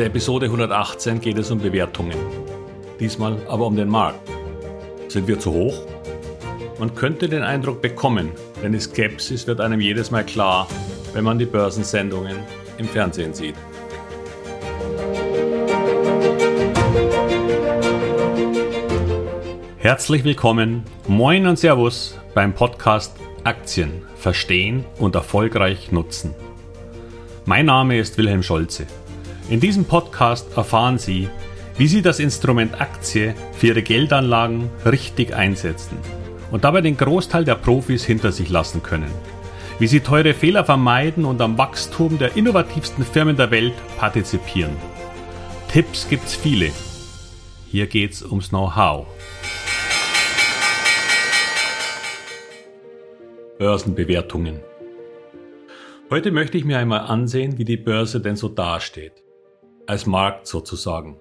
der Episode 118 geht es um Bewertungen. Diesmal aber um den Markt. Sind wir zu hoch? Man könnte den Eindruck bekommen, denn die Skepsis wird einem jedes Mal klar, wenn man die Börsensendungen im Fernsehen sieht. Herzlich willkommen, moin und Servus beim Podcast Aktien verstehen und erfolgreich nutzen. Mein Name ist Wilhelm Scholze. In diesem Podcast erfahren Sie, wie Sie das Instrument Aktie für Ihre Geldanlagen richtig einsetzen und dabei den Großteil der Profis hinter sich lassen können. Wie Sie teure Fehler vermeiden und am Wachstum der innovativsten Firmen der Welt partizipieren. Tipps gibt's viele. Hier geht's ums Know-how. Börsenbewertungen. Heute möchte ich mir einmal ansehen, wie die Börse denn so dasteht als Markt sozusagen,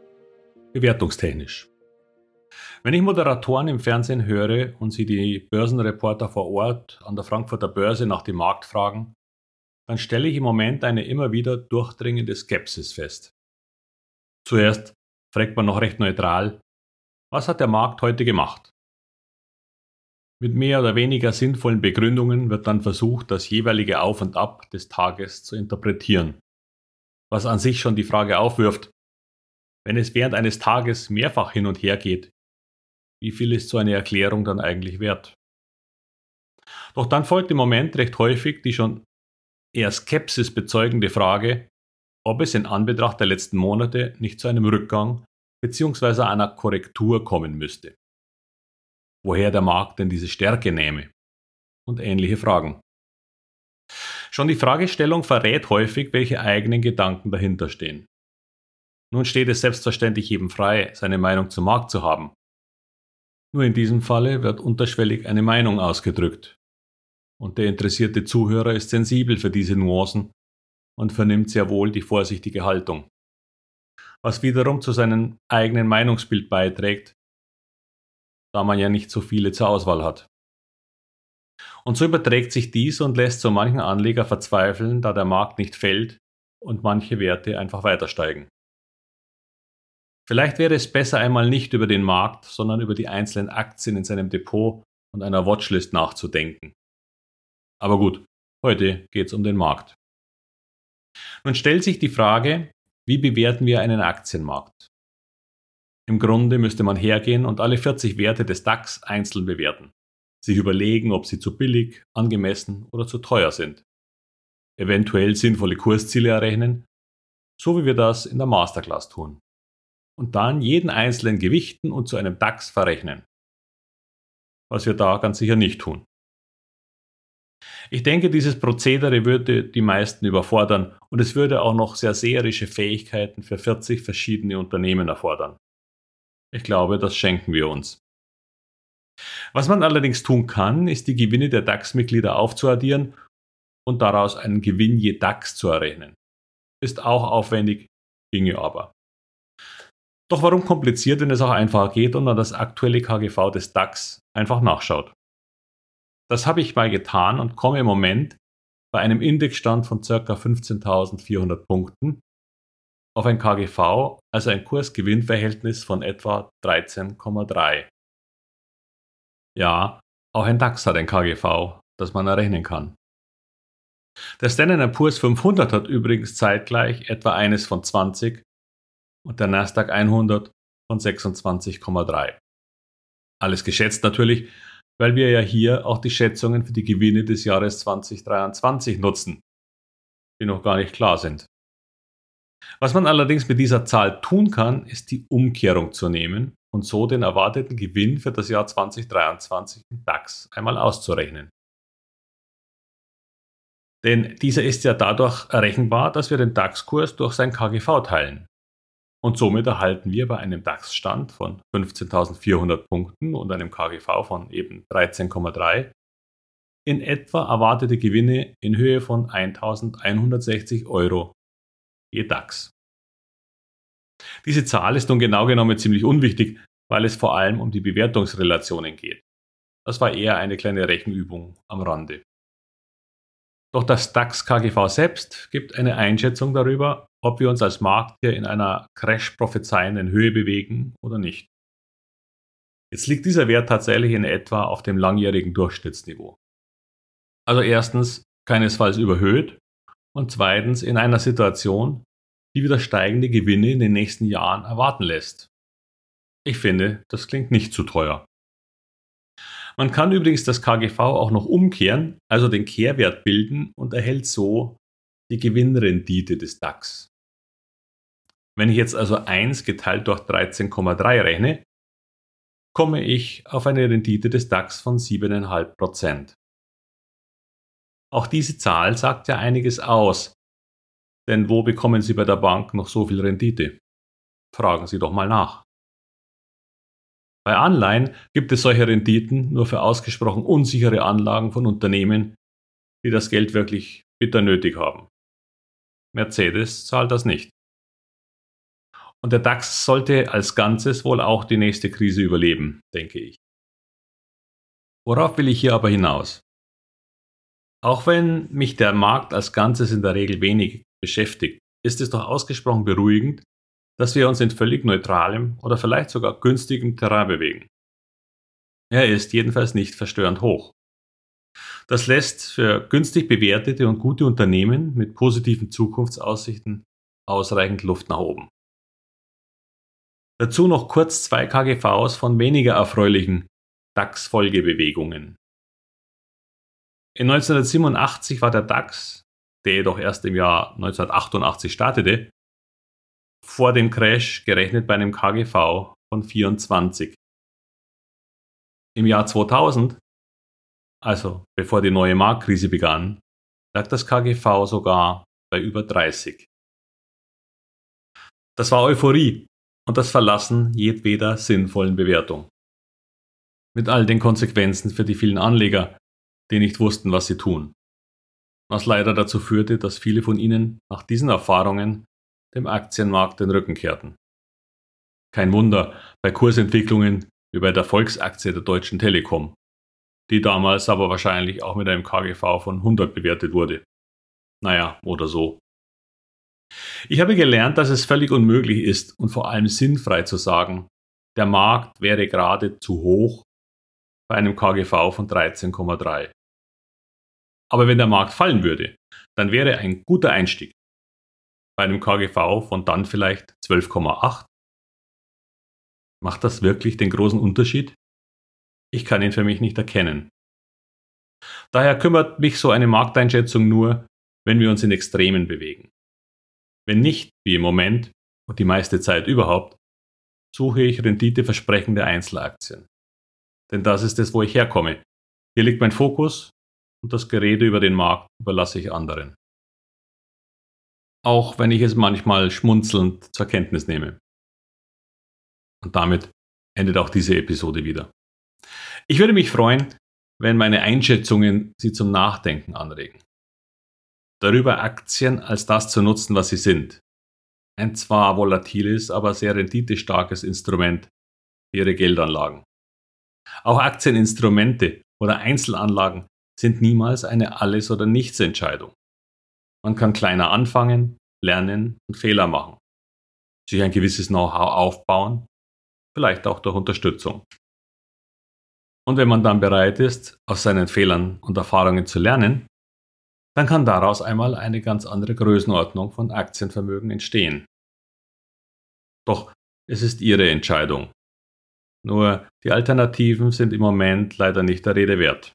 bewertungstechnisch. Wenn ich Moderatoren im Fernsehen höre und sie die Börsenreporter vor Ort an der Frankfurter Börse nach dem Markt fragen, dann stelle ich im Moment eine immer wieder durchdringende Skepsis fest. Zuerst fragt man noch recht neutral, was hat der Markt heute gemacht? Mit mehr oder weniger sinnvollen Begründungen wird dann versucht, das jeweilige Auf und Ab des Tages zu interpretieren was an sich schon die Frage aufwirft, wenn es während eines Tages mehrfach hin und her geht, wie viel ist so eine Erklärung dann eigentlich wert? Doch dann folgt im Moment recht häufig die schon eher Skepsis bezeugende Frage, ob es in Anbetracht der letzten Monate nicht zu einem Rückgang bzw. einer Korrektur kommen müsste. Woher der Markt denn diese Stärke nehme? Und ähnliche Fragen. Schon die Fragestellung verrät häufig, welche eigenen Gedanken dahinter stehen. Nun steht es selbstverständlich jedem frei, seine Meinung zum Markt zu haben. Nur in diesem Falle wird unterschwellig eine Meinung ausgedrückt. Und der interessierte Zuhörer ist sensibel für diese Nuancen und vernimmt sehr wohl die vorsichtige Haltung. Was wiederum zu seinem eigenen Meinungsbild beiträgt, da man ja nicht so viele zur Auswahl hat. Und so überträgt sich dies und lässt so manchen Anleger verzweifeln, da der Markt nicht fällt und manche Werte einfach weiter steigen. Vielleicht wäre es besser einmal nicht über den Markt, sondern über die einzelnen Aktien in seinem Depot und einer Watchlist nachzudenken. Aber gut, heute geht es um den Markt. Nun stellt sich die Frage, wie bewerten wir einen Aktienmarkt? Im Grunde müsste man hergehen und alle 40 Werte des DAX einzeln bewerten sich überlegen, ob sie zu billig, angemessen oder zu teuer sind. Eventuell sinnvolle Kursziele errechnen, so wie wir das in der Masterclass tun. Und dann jeden einzelnen gewichten und zu einem DAX verrechnen. Was wir da ganz sicher nicht tun. Ich denke, dieses Prozedere würde die meisten überfordern und es würde auch noch sehr seherische Fähigkeiten für 40 verschiedene Unternehmen erfordern. Ich glaube, das schenken wir uns. Was man allerdings tun kann, ist die Gewinne der DAX-Mitglieder aufzuaddieren und daraus einen Gewinn je DAX zu errechnen. Ist auch aufwendig, ginge aber. Doch warum kompliziert, wenn es auch einfach geht und man das aktuelle KGV des DAX einfach nachschaut? Das habe ich mal getan und komme im Moment bei einem Indexstand von ca. 15.400 Punkten auf ein KGV, also ein Kurs-Gewinn-Verhältnis von etwa 13,3. Ja, auch ein DAX hat ein KGV, das man errechnen kann. Der Standard Poor's 500 hat übrigens zeitgleich etwa eines von 20 und der Nasdaq 100 von 26,3. Alles geschätzt natürlich, weil wir ja hier auch die Schätzungen für die Gewinne des Jahres 2023 nutzen, die noch gar nicht klar sind. Was man allerdings mit dieser Zahl tun kann, ist die Umkehrung zu nehmen und so den erwarteten Gewinn für das Jahr 2023 im DAX einmal auszurechnen. Denn dieser ist ja dadurch errechenbar, dass wir den DAX-Kurs durch sein KGV teilen. Und somit erhalten wir bei einem DAX-Stand von 15.400 Punkten und einem KGV von eben 13,3 in etwa erwartete Gewinne in Höhe von 1.160 Euro je DAX. Diese Zahl ist nun genau genommen ziemlich unwichtig, weil es vor allem um die Bewertungsrelationen geht. Das war eher eine kleine Rechenübung am Rande. Doch das DAX KGV selbst gibt eine Einschätzung darüber, ob wir uns als Markt hier in einer crash prophezeienden Höhe bewegen oder nicht. Jetzt liegt dieser Wert tatsächlich in etwa auf dem langjährigen Durchschnittsniveau. Also erstens keinesfalls überhöht und zweitens in einer Situation, die wieder steigende Gewinne in den nächsten Jahren erwarten lässt. Ich finde, das klingt nicht zu teuer. Man kann übrigens das KGV auch noch umkehren, also den Kehrwert bilden und erhält so die Gewinnrendite des DAX. Wenn ich jetzt also 1 geteilt durch 13,3 rechne, komme ich auf eine Rendite des DAX von 7,5%. Auch diese Zahl sagt ja einiges aus, denn wo bekommen Sie bei der Bank noch so viel Rendite? Fragen Sie doch mal nach. Bei Anleihen gibt es solche Renditen nur für ausgesprochen unsichere Anlagen von Unternehmen, die das Geld wirklich bitter nötig haben. Mercedes zahlt das nicht. Und der DAX sollte als Ganzes wohl auch die nächste Krise überleben, denke ich. Worauf will ich hier aber hinaus? Auch wenn mich der Markt als Ganzes in der Regel wenig beschäftigt, ist es doch ausgesprochen beruhigend, dass wir uns in völlig neutralem oder vielleicht sogar günstigem Terrain bewegen. Er ist jedenfalls nicht verstörend hoch. Das lässt für günstig bewertete und gute Unternehmen mit positiven Zukunftsaussichten ausreichend Luft nach oben. Dazu noch kurz zwei KGVs von weniger erfreulichen DAX-Folgebewegungen. In 1987 war der DAX, der jedoch erst im Jahr 1988 startete, vor dem Crash gerechnet bei einem KGV von 24. Im Jahr 2000, also bevor die neue Marktkrise begann, lag das KGV sogar bei über 30. Das war Euphorie und das Verlassen jedweder sinnvollen Bewertung. Mit all den Konsequenzen für die vielen Anleger, die nicht wussten, was sie tun. Was leider dazu führte, dass viele von ihnen nach diesen Erfahrungen dem Aktienmarkt den Rücken kehrten. Kein Wunder bei Kursentwicklungen wie bei der Volksaktie der Deutschen Telekom, die damals aber wahrscheinlich auch mit einem KGV von 100 bewertet wurde. Naja, oder so. Ich habe gelernt, dass es völlig unmöglich ist und vor allem sinnfrei zu sagen, der Markt wäre gerade zu hoch bei einem KGV von 13,3. Aber wenn der Markt fallen würde, dann wäre ein guter Einstieg bei einem KGV von dann vielleicht 12,8. Macht das wirklich den großen Unterschied? Ich kann ihn für mich nicht erkennen. Daher kümmert mich so eine Markteinschätzung nur, wenn wir uns in Extremen bewegen. Wenn nicht, wie im Moment und die meiste Zeit überhaupt, suche ich renditeversprechende Einzelaktien. Denn das ist es, wo ich herkomme. Hier liegt mein Fokus und das Gerede über den Markt überlasse ich anderen auch wenn ich es manchmal schmunzelnd zur Kenntnis nehme. Und damit endet auch diese Episode wieder. Ich würde mich freuen, wenn meine Einschätzungen Sie zum Nachdenken anregen. Darüber Aktien als das zu nutzen, was sie sind. Ein zwar volatiles, aber sehr renditestarkes Instrument für Ihre Geldanlagen. Auch Aktieninstrumente oder Einzelanlagen sind niemals eine Alles- oder Nichts-Entscheidung. Man kann kleiner anfangen, lernen und Fehler machen, sich ein gewisses Know-how aufbauen, vielleicht auch durch Unterstützung. Und wenn man dann bereit ist, aus seinen Fehlern und Erfahrungen zu lernen, dann kann daraus einmal eine ganz andere Größenordnung von Aktienvermögen entstehen. Doch es ist Ihre Entscheidung. Nur die Alternativen sind im Moment leider nicht der Rede wert.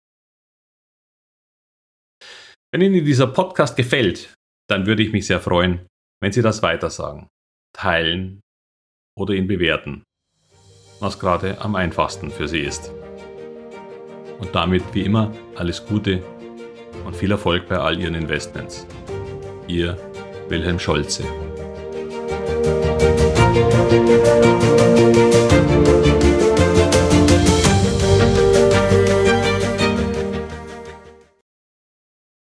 Wenn Ihnen dieser Podcast gefällt, dann würde ich mich sehr freuen, wenn Sie das weitersagen, teilen oder ihn bewerten, was gerade am einfachsten für Sie ist. Und damit wie immer alles Gute und viel Erfolg bei all Ihren Investments. Ihr Wilhelm Scholze.